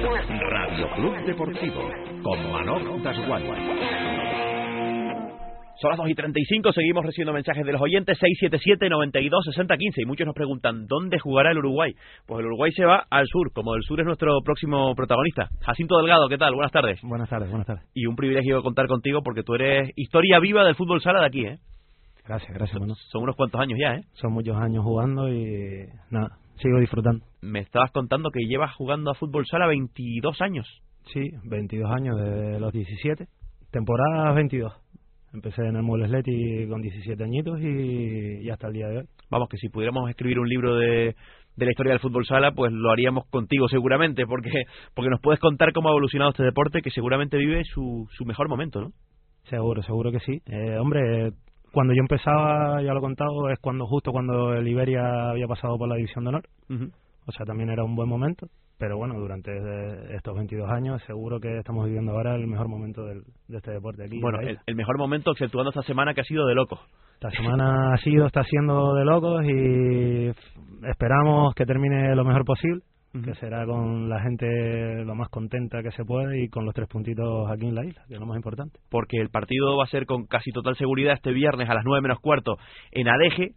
Radio Club Deportivo con Manolo Dasgual. Son las 2 y 35, seguimos recibiendo mensajes de los oyentes 677-92-6015 y muchos nos preguntan ¿dónde jugará el Uruguay? Pues el Uruguay se va al sur, como el sur es nuestro próximo protagonista. Jacinto Delgado, ¿qué tal? Buenas tardes. Buenas tardes, buenas tardes. Y un privilegio contar contigo porque tú eres historia viva del fútbol sala de aquí, ¿eh? Gracias, gracias, Son, son unos cuantos años ya, ¿eh? Son muchos años jugando y nada, sigo disfrutando. Me estabas contando que llevas jugando a fútbol sala 22 años. Sí, 22 años desde los 17, temporada 22. Empecé en el Muebles Leti con 17 añitos y, y hasta el día de hoy. Vamos, que si pudiéramos escribir un libro de, de la historia del fútbol sala, pues lo haríamos contigo seguramente, porque porque nos puedes contar cómo ha evolucionado este deporte, que seguramente vive su, su mejor momento, ¿no? Seguro, seguro que sí. Eh, hombre, cuando yo empezaba, ya lo he contado, es cuando justo cuando el Iberia había pasado por la División de Honor. Ujú. O sea, también era un buen momento. Pero bueno, durante estos 22 años seguro que estamos viviendo ahora el mejor momento del- de este deporte aquí. en Bueno, el, el mejor momento, exceptuando esta semana que ha sido de locos. Esta semana ha sido, está siendo de locos y esperamos que termine lo mejor posible, que será con la gente lo más contenta que se puede y con los tres puntitos aquí en la isla, que es lo más importante. porque el partido va a ser con casi total seguridad este viernes a las 9 menos cuarto en Adeje.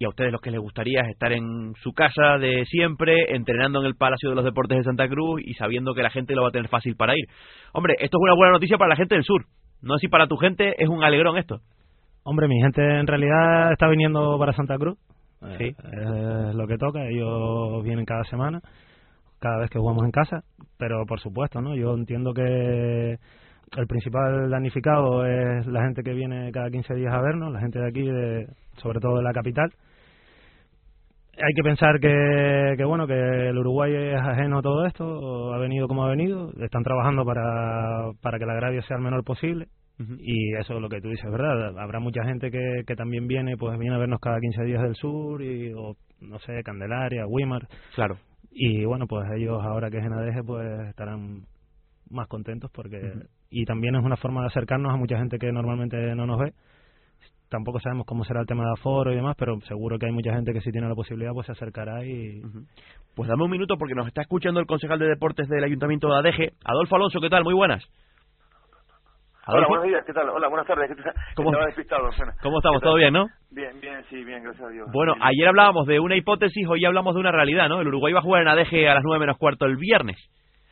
Y a ustedes lo que les gustaría es estar en su casa de siempre, entrenando en el Palacio de los Deportes de Santa Cruz y sabiendo que la gente lo va a tener fácil para ir. Hombre, esto es una buena noticia para la gente del sur. No sé si para tu gente es un alegrón esto. Hombre, mi gente en realidad está viniendo para Santa Cruz. Sí. Eh, es lo que toca, ellos vienen cada semana, cada vez que jugamos en casa, pero por supuesto, ¿no? Yo entiendo que el principal damnificado es la gente que viene cada 15 días a vernos, la gente de aquí, de, sobre todo de la capital. Hay que pensar que, que, bueno, que el Uruguay es ajeno a todo esto, ha venido como ha venido, están trabajando para, para que el agravio sea el menor posible y eso es lo que tú dices, ¿verdad? Habrá mucha gente que, que también viene, pues viene a vernos cada 15 días del sur, y, o no sé, Candelaria, Wimar. Claro. Y bueno, pues ellos ahora que es en ADG, pues estarán más contentos porque. Y también es una forma de acercarnos a mucha gente que normalmente no nos ve. Tampoco sabemos cómo será el tema de aforo y demás, pero seguro que hay mucha gente que si tiene la posibilidad, pues se acercará y. Pues dame un minuto porque nos está escuchando el concejal de deportes del Ayuntamiento de Adeje, Adolfo Alonso, ¿qué tal? Muy buenas. Hola, buenos días, ¿qué tal? Hola, buenas tardes. ¿Qué tal? ¿Cómo- despistado. ¿Cómo estamos? ¿Todo bien, no? Bien, bien, sí, bien, gracias a Dios. Bueno, Bien. ayer hablábamos de una hipótesis, hoy hablamos de una realidad, ¿no? El Uruguay va a jugar en Adeje a las 9 menos cuarto el viernes.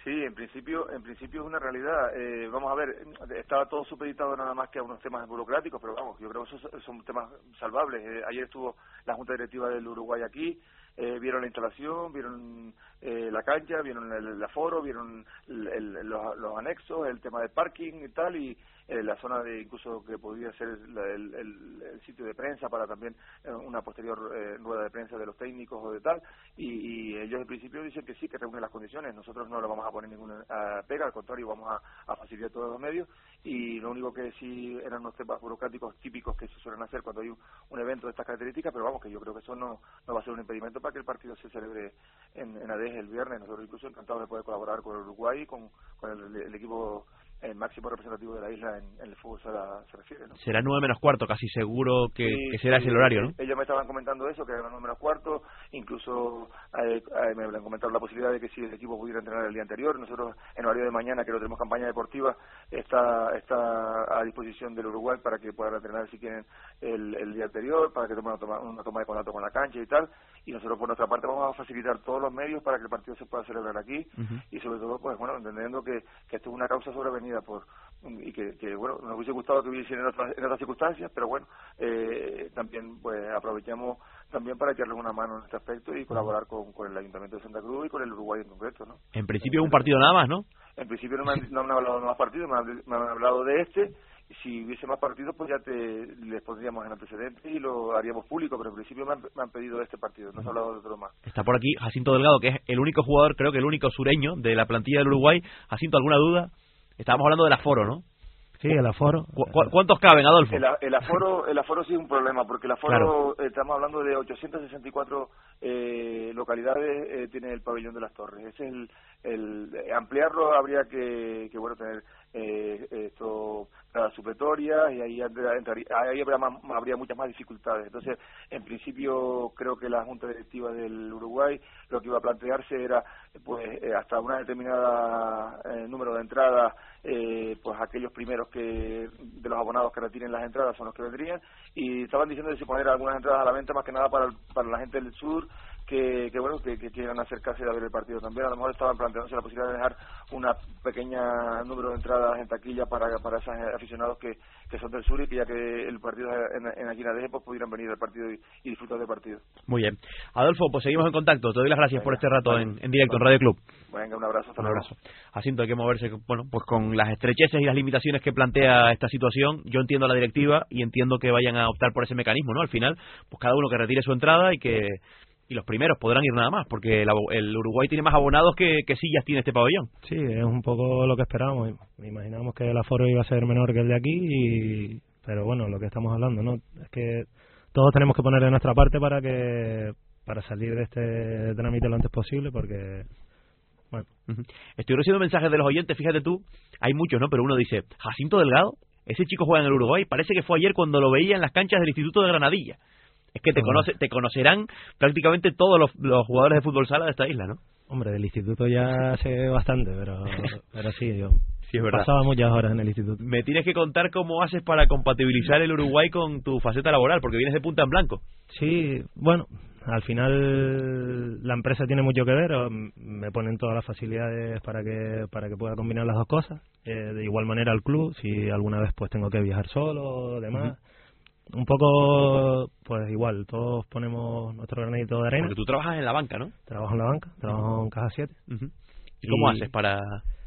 Sí, en principio, en principio es una realidad. Eh, vamos a ver, estaba todo supeditado nada más que a unos temas burocráticos, pero vamos, yo creo que esos son temas salvables. Eh, ayer estuvo la Junta Directiva del Uruguay aquí, eh, vieron la instalación, vieron eh, la cancha, vieron el, el aforo, vieron el- los, los anexos, el tema de parking y tal, y eh, la zona de incluso que podría ser el, sitio de prensa para también eh, una posterior eh, rueda de prensa de los técnicos o de tal, y, y ellos en principio dicen que sí, que reúnen las condiciones. Nosotros no le vamos a poner ninguna ah, pega, al contrario, vamos a, facilitar todos los medios, y lo único que sí eran los temas burocráticos típicos que se suelen hacer cuando hay un, evento de estas características, pero vamos, que yo creo que eso no, no va a ser un impedimento para que el partido se celebre en, en ADES el viernes. Nosotros incluso encantados de poder colaborar con Uruguay con, con el equipo eh, máximo representativo de la isla en, en el fútbol sala se refiere, ¿no? Será 9 menos cuarto, casi seguro que, Sí, que será sí, ese el horario, ¿no? Ellos me estaban comentando eso, que eran los menos cuartos, incluso eh, eh, me han comentado la posibilidad de que si el equipo pudiera entrenar el día anterior, nosotros en horario de mañana, que no tenemos campaña deportiva, está está a disposición del Uruguay para que puedan entrenar si quieren el, el día anterior, para que tomen una toma, una toma de contacto con la cancha y tal, y nosotros por nuestra parte vamos a facilitar todos los medios para que el partido se pueda celebrar aquí, y sobre todo, pues bueno, entendiendo que, que esto es una causa sobrevenida por y que, que, bueno, nos hubiese gustado que hubiese en otras, en otras circunstancias, pero bueno, eh, también pues aprovechamos también para echarles una mano en este aspecto y colaborar con, con el Ayuntamiento de Santa Cruz y con el Uruguay en concreto, ¿no? En principio un partido nada más, ¿no? En principio no me han, no me han hablado de más partidos, me han, me han hablado de este. Si hubiese más partidos, pues ya te les pondríamos en antecedentes y lo haríamos público, pero en principio me han, me han pedido este partido, no se ha hablado de otro más. Está por aquí Jacinto Delgado, que es el único jugador, creo que el único sureño de la plantilla del Uruguay. Jacinto, ¿alguna duda? Estábamos hablando del aforo, ¿no? Sí, el aforo. ¿Cu- cu- ¿Cuántos caben, Adolfo? El, aforo el aforo sí es un problema porque el aforo eh, estamos hablando de 864 eh, localidades eh, tiene el pabellón de las torres ese es el, el ampliarlo habría que, que bueno tener eh, esto entradas supletorias y ahí, ahí habría, más, habría muchas más dificultades. Entonces, en principio, creo que la Junta Directiva del Uruguay lo que iba a plantearse era pues eh, hasta una determinada eh, número de entradas eh, pues aquellos primeros que de los abonados que retiren las entradas son los que vendrían y estaban diciendo de si poner algunas entradas a la venta más que nada para, para la gente del sur que, que bueno que, que, quieran acercarse a ver el partido también. A lo mejor estaban planteándose la posibilidad de dejar una pequeña número de entradas en taquilla para para esos aficionados que, que son del sur y que ya que el partido en, en Aguinadeje pues pudieran venir al partido y, disfrutar del partido. Muy bien. Adolfo pues seguimos en contacto. Te doy las gracias por este rato en, en, directo en Radio Club. Venga un abrazo hasta un abrazo. Asinto hay que moverse bueno pues con las estrecheces y las limitaciones que plantea esta situación yo entiendo la directiva y entiendo que vayan a optar por ese mecanismo no al final pues cada uno que retire su entrada y que y los primeros podrán ir nada más, porque el, Uruguay tiene más abonados que, que sillas tiene este pabellón. Sí, es un poco lo que esperábamos. Imaginamos que el aforo iba a ser menor que el de aquí, y, pero bueno, lo que estamos hablando, ¿no? Es que todos tenemos que poner de nuestra parte para que para salir de este trámite lo antes posible, porque bueno. Estoy recibiendo mensajes de los oyentes, fíjate tú, hay muchos, ¿no? Pero uno dice, Jacinto Delgado, ese chico juega en el Uruguay, parece que fue ayer cuando lo veía en las canchas del Instituto de Granadilla. Es que te, conoce, te conocerán prácticamente todos los, jugadores de fútbol sala de esta isla, ¿no? Hombre, del instituto ya sé bastante, pero, pero sí, yo sí, es verdad. pasaba muchas horas en el instituto. Me tienes que contar cómo haces para compatibilizar el Uruguay con tu faceta laboral, porque vienes de punta en blanco. Sí, bueno, al final la empresa tiene mucho que ver, me ponen todas las facilidades para que para que pueda combinar las dos cosas. Eh, de igual manera el club, si alguna vez pues tengo que viajar solo o demás un poco, pues igual, todos ponemos nuestro granito de arena. Porque tú trabajas en la banca, ¿no? Trabajo en la banca, trabajo en Caja 7. ¿Y, cómo haces para,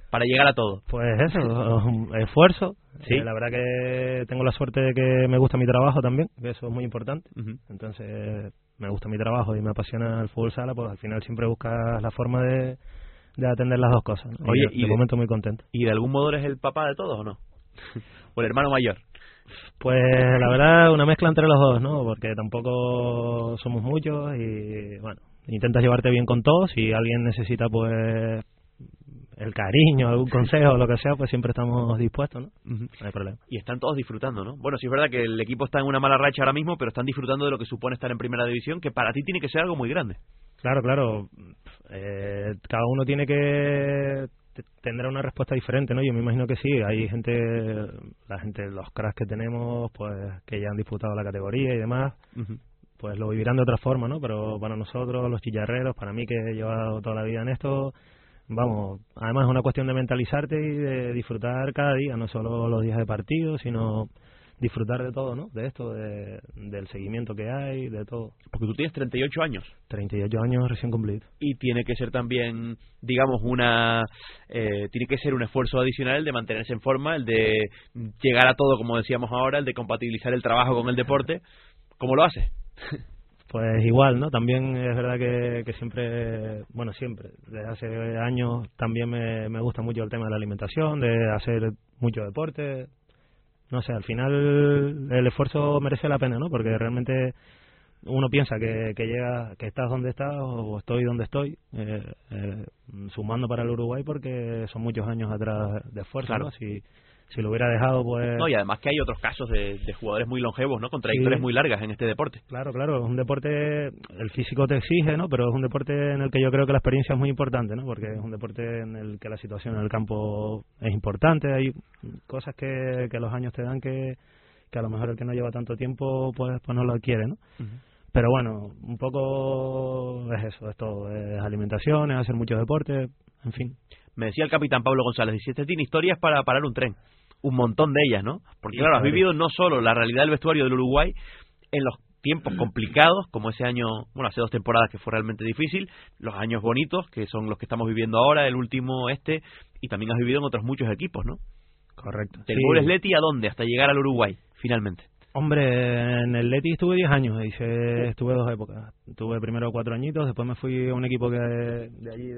para llegar a todo? Pues eso, esfuerzo. ¿Sí? Eh, la verdad que tengo la suerte de que me gusta mi trabajo también, que eso es muy importante. Entonces, me gusta mi trabajo y me apasiona el fútbol sala, pues al final siempre buscas la forma de, de atender las dos cosas. Oye, y de, momento muy contento. ¿Y de algún modo eres el papá de todos o no? ¿O el hermano mayor? Pues la verdad, una mezcla entre los dos, ¿no? Porque tampoco somos muchos y, bueno, intentas llevarte bien con todos. Si alguien necesita, pues, el cariño, algún consejo, lo que sea, pues siempre estamos dispuestos, ¿no? No hay problema. Y están todos disfrutando, ¿no? Bueno, sí es verdad que el equipo está en una mala racha ahora mismo, pero están disfrutando de lo que supone estar en primera división, que para ti tiene que ser algo muy grande. Claro, claro. Eh, cada uno tiene que tendrá una respuesta diferente, ¿no? Yo me imagino que sí, hay gente, la gente, los cracks que tenemos, pues que ya han disputado la categoría y demás, pues lo vivirán de otra forma, ¿no? Pero para nosotros, los chillarreros, para mí que he llevado toda la vida en esto, vamos, además es una cuestión de mentalizarte y de disfrutar cada día, no solo los días de partido, sino disfrutar de todo, ¿no? De esto, de, del seguimiento que hay, de todo. Porque tú tienes 38 años. 38 años recién cumplidos. Y tiene que ser también, digamos, una... Eh, tiene que ser un esfuerzo adicional el de mantenerse en forma, el de llegar a todo, como decíamos ahora, el de compatibilizar el trabajo con el deporte. ¿Cómo lo haces? Pues igual, ¿no? También es verdad que, que, siempre, bueno, siempre, desde hace años también me, me gusta mucho el tema de la alimentación, de hacer mucho deporte, no sé, al final el esfuerzo merece la pena, ¿no? Porque realmente uno piensa que, que llega, que estás donde estás o estoy donde estoy, eh, eh, sumando para el Uruguay porque son muchos años atrás de esfuerzo, ¿no? Si, si lo hubiera dejado, pues... No, y además que hay otros casos de, de jugadores muy longevos, ¿no? Con trayectorias muy largas en este deporte. Claro, claro, es un deporte, el físico te exige, ¿no? Pero es un deporte en el que yo creo que la experiencia es muy importante, ¿no? Porque es un deporte en el que la situación en el campo es importante, hay cosas que, que los años te dan que, que a lo mejor el que no lleva tanto tiempo, pues, pues no lo adquiere, ¿no? Pero bueno, un poco es eso, es todo, es alimentación, es hacer mucho deporte, en fin. Me decía el capitán Pablo González, dice, este tiene historias para parar un tren un montón de ellas, ¿no? Porque claro, has vivido no solo la realidad del vestuario del Uruguay en los tiempos complicados, como ese año, bueno, hace dos temporadas que fue realmente difícil, los años bonitos, que son los que estamos viviendo ahora, el último este, y también has vivido en otros muchos equipos, ¿no? Correcto. ¿Del sí. Leti a dónde? Hasta llegar al Uruguay, finalmente. Hombre, en el Leti estuve 10 años, hice, estuve dos épocas. Tuve primero cuatro añitos, después me fui a un equipo que de allí,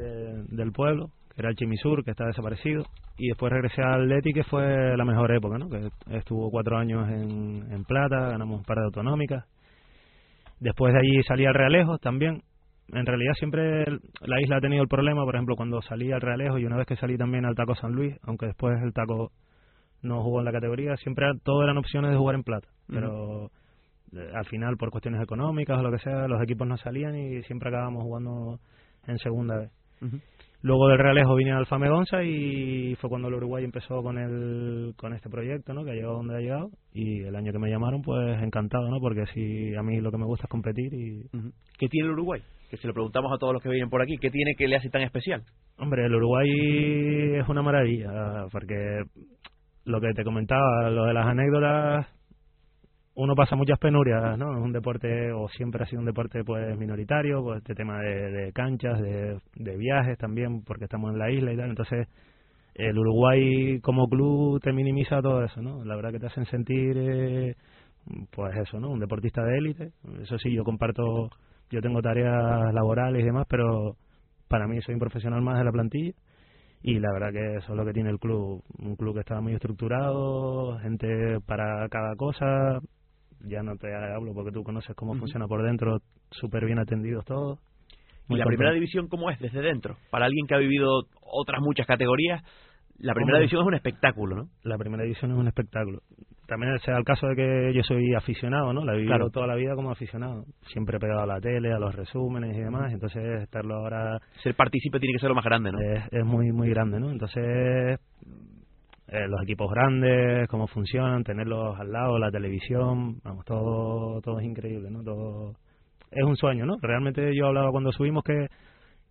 del pueblo, que era el Chimisur, que está desaparecido, y después regresé al Leti, que fue la mejor época, ¿no? que estuvo cuatro años en, en Plata, ganamos un par de autonómicas. Después de allí salí al Realejo también. En realidad siempre la isla ha tenido el problema, por ejemplo, cuando salí al Realejo y una vez que salí también al Taco San Luis, aunque después el Taco no jugó en la categoría, siempre todo eran opciones de jugar en plata, pero eh, al final por cuestiones económicas o lo que sea, los equipos no salían y siempre acabábamos jugando en segunda vez. Luego del Realejo vine al Famegonza y fue cuando el Uruguay empezó con el con este proyecto, ¿no? Que ha llegado donde ha llegado y el año que me llamaron, pues encantado, ¿no? Porque si a mí lo que me gusta es competir y ¿qué tiene el Uruguay? Que se lo preguntamos a todos los que vienen por aquí, ¿qué tiene que le hace tan especial? Hombre, el Uruguay es una maravilla, porque lo que te comentaba, lo de las anécdotas uno pasa muchas penurias, ¿no? Es un deporte, o siempre ha sido un deporte pues minoritario, pues este tema de, canchas, de, de, viajes también, porque estamos en la isla y tal. Entonces, el Uruguay como club te minimiza todo eso, ¿no? La verdad que te hacen sentir, eh, pues eso, ¿no? Un deportista de élite. Eso sí, yo comparto, yo tengo tareas laborales y demás, pero para mí soy un profesional más de la plantilla y la verdad que eso es lo que tiene el club, un club que está muy estructurado, gente para cada cosa, ya no te hablo porque tú conoces cómo funciona por dentro, súper bien atendidos todos. ¿Y la primera división cómo es desde dentro? Para alguien que ha vivido otras muchas categorías, la primera división es un espectáculo, ¿no? La primera división es un espectáculo. También sea el caso de que yo soy aficionado, ¿no? La he vivido toda la vida como aficionado. Siempre he pegado a la tele, a los resúmenes y demás. Entonces, estarlo ahora... Ser partícipe tiene que ser lo más grande, ¿no? Es, es muy, muy grande, ¿no? Entonces, eh, los equipos grandes, cómo funcionan, tenerlos al lado, la televisión, vamos, todo, todo es increíble, ¿no? Todo es un sueño, ¿no? Realmente yo hablaba cuando subimos que,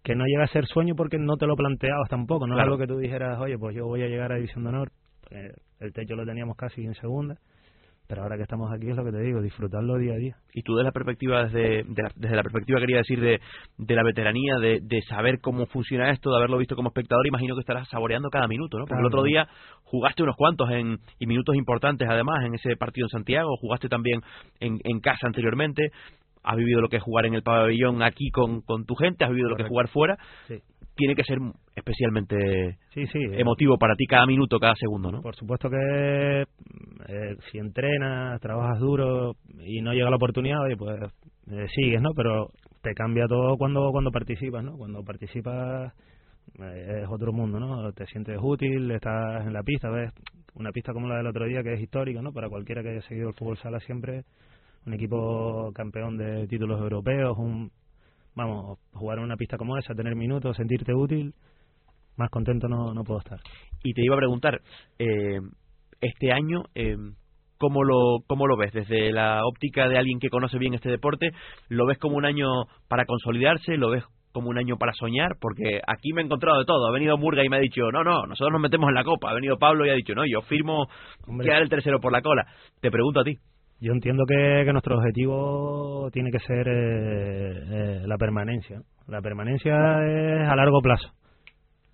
que no llega a ser sueño porque no te lo planteabas tampoco, no es algo que tú dijeras, oye, pues yo voy a llegar a División de Honor, pues, el techo lo teníamos casi en segunda, pero ahora que estamos aquí es lo que te digo, disfrutarlo día a día. Y tú desde la perspectiva, desde, la, desde la perspectiva quería decir de, de la veteranía, de, de, saber cómo funciona esto, de haberlo visto como espectador, imagino que estarás saboreando cada minuto, ¿no? Porque el otro día jugaste unos cuantos en, y minutos importantes además en ese partido en Santiago, jugaste también en, en casa anteriormente, has vivido lo que es jugar en el pabellón aquí con, con tu gente, has vivido lo que es jugar fuera. Sí tiene que ser especialmente sí, sí, eh. emotivo para ti cada minuto, cada segundo, ¿no? Por supuesto que eh, si entrenas, trabajas duro y no llega la oportunidad, pues eh, sigues, ¿no? Pero te cambia todo cuando cuando participas, ¿no? Cuando participas es otro mundo, ¿no? Te sientes útil, estás en la pista, ves una pista como la del otro día que es histórica, ¿no? Para cualquiera que haya seguido el fútbol sala siempre un equipo campeón de títulos europeos, un vamos, jugar en una pista como esa, tener minutos, sentirte útil, más contento no, no puedo estar. Y te iba a preguntar, eh, este año, eh, ¿cómo, lo, ¿cómo lo ves? Desde la óptica de alguien que conoce bien este deporte, ¿lo ves como un año para consolidarse? ¿Lo ves como un año para soñar? Porque aquí me he encontrado de todo. Ha venido Murga y me ha dicho, no, no, nosotros nos metemos en la copa. Ha venido Pablo y ha dicho, no, yo firmo quedar el tercero por la cola. Te pregunto a ti. Yo entiendo que, nuestro objetivo tiene que ser eh, eh, la permanencia. La permanencia es a largo plazo.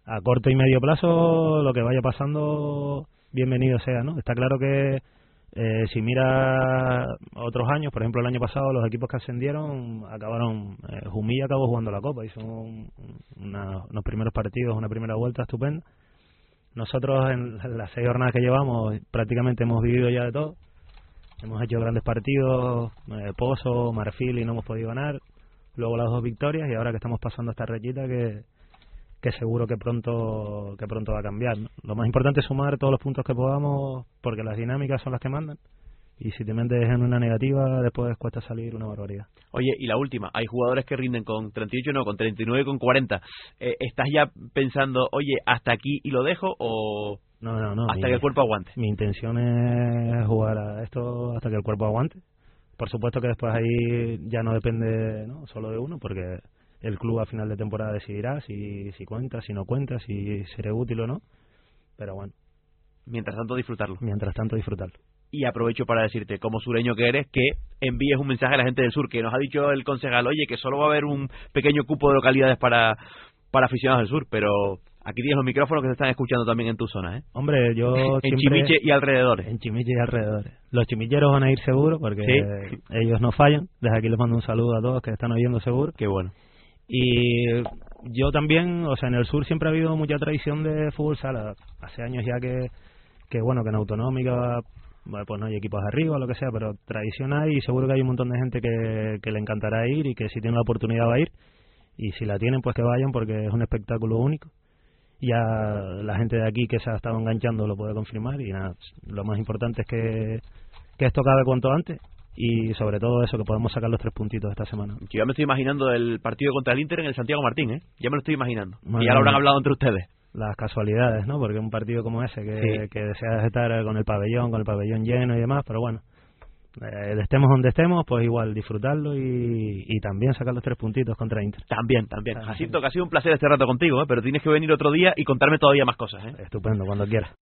A corto y medio plazo, lo que vaya pasando, bienvenido sea, ¿no? Está claro que eh, si mira otros años, por ejemplo el año pasado, los equipos que ascendieron acabaron, eh, acabó jugando la Copa, hizo unos primeros partidos, una primera vuelta estupenda. Nosotros en las seis jornadas que llevamos prácticamente hemos vivido ya de todo Hemos hecho grandes partidos, eh, Pozo, Marfil y no hemos podido ganar. Luego las dos victorias y ahora que estamos pasando esta rayita que, que seguro que pronto que pronto va a cambiar. Lo más importante es sumar todos los puntos que podamos porque las dinámicas son las que mandan. Y si te metes en una negativa, después cuesta salir una barbaridad. Oye, y la última, hay jugadores que rinden con 38, no, con 39, con 40. Eh, ¿Estás ya pensando, oye, hasta aquí y lo dejo o, no, no, no. Hasta que el cuerpo aguante. Mi intención es jugar a esto hasta que el cuerpo aguante. Por supuesto que después ahí ya no depende ¿no? solo de uno, porque el club a final de temporada decidirá si, si cuenta, si no cuenta, si seré útil o no. Pero bueno. Mientras tanto, disfrutarlo. Mientras tanto, disfrutarlo. Y aprovecho para decirte, como sureño que eres, que envíes un mensaje a la gente del sur, que nos ha dicho el concejal, oye, que solo va a haber un pequeño cupo de localidades para, para aficionados del sur, pero Aquí tienes los micrófonos que se están escuchando también en tu zona, ¿eh? Hombre, yo En Chimiche y alrededores. En Chimiche y alrededores. Los chimilleros van a ir seguro porque ellos no fallan. Desde aquí les mando un saludo a todos que están oyendo seguro. Qué bueno. Y yo también, o sea, en el sur siempre ha habido mucha tradición de fútbol sala. Hace años ya que, que bueno, que en autonómica pues no hay equipos arriba o lo que sea, pero tradición hay y seguro que hay un montón de gente que, que le encantará ir y que si tienen la oportunidad va a ir. Y si la tienen, pues que vayan porque es un espectáculo único ya la gente de aquí que se ha estado enganchando lo puede confirmar y nada, lo más importante es que, que esto acabe cuanto antes y sobre todo eso, que podemos sacar los tres puntitos esta semana. Yo ya me estoy imaginando el partido contra el Inter en el Santiago Martín, ¿eh? Ya me lo estoy imaginando. Madre y ya lo habrán hablado entre ustedes. Las casualidades, ¿no? Porque un partido como ese, que, Sí. que deseas estar con el pabellón, con el pabellón lleno y demás, pero bueno, eh, estemos donde estemos, pues igual disfrutarlo y, y también sacar los tres puntitos contra Inter. También, también. Ah, Jacinto, que ha sido un placer este rato contigo, ¿eh? Pero tienes que venir otro día y contarme todavía más cosas, ¿eh? Estupendo, cuando quieras.